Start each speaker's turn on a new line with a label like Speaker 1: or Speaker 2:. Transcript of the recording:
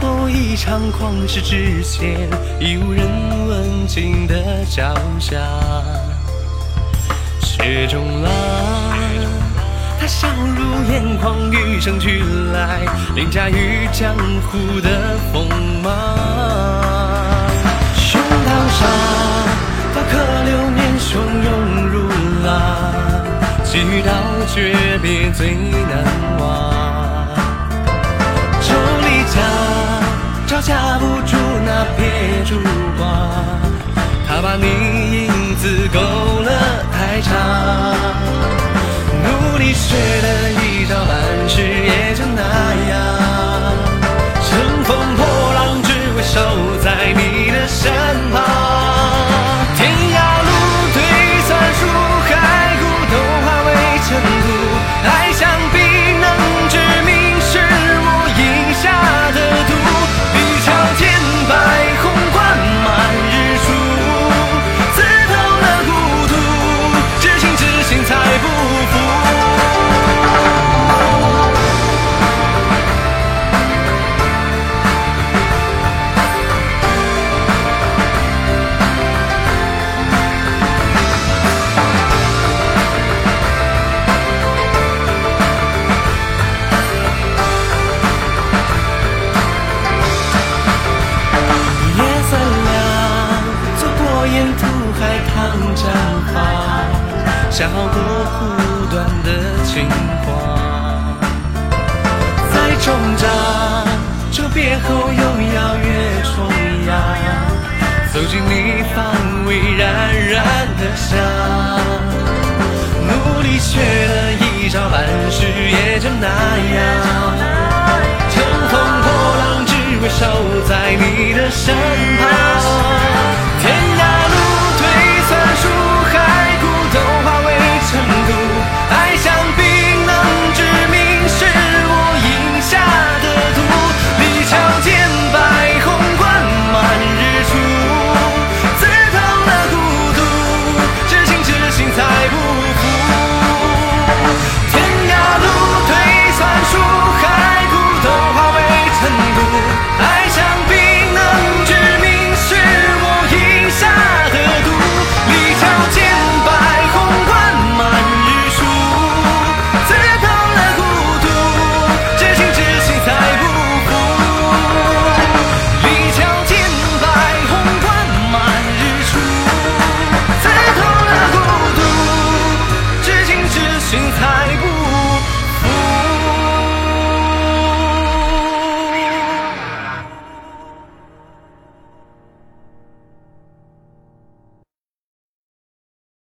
Speaker 1: 后一场狂驰之前，已无人问津的脚下。雪中浪，他笑如眼眶，与生俱来，凌驾于江湖的锋芒。胸膛上，刀刻流年汹涌如浪，几道诀别最难忘。手里夹。架不住那撇烛光，他把你影子勾了太长，努力学了一招半式，也就那样。乘风破海棠绽放，笑过苦短的情话。在终章，诀别后又要越重洋，走进你方位冉冉的香。努力学了一招半式，也就那样。乘风破浪，只为守在你的身旁。心态不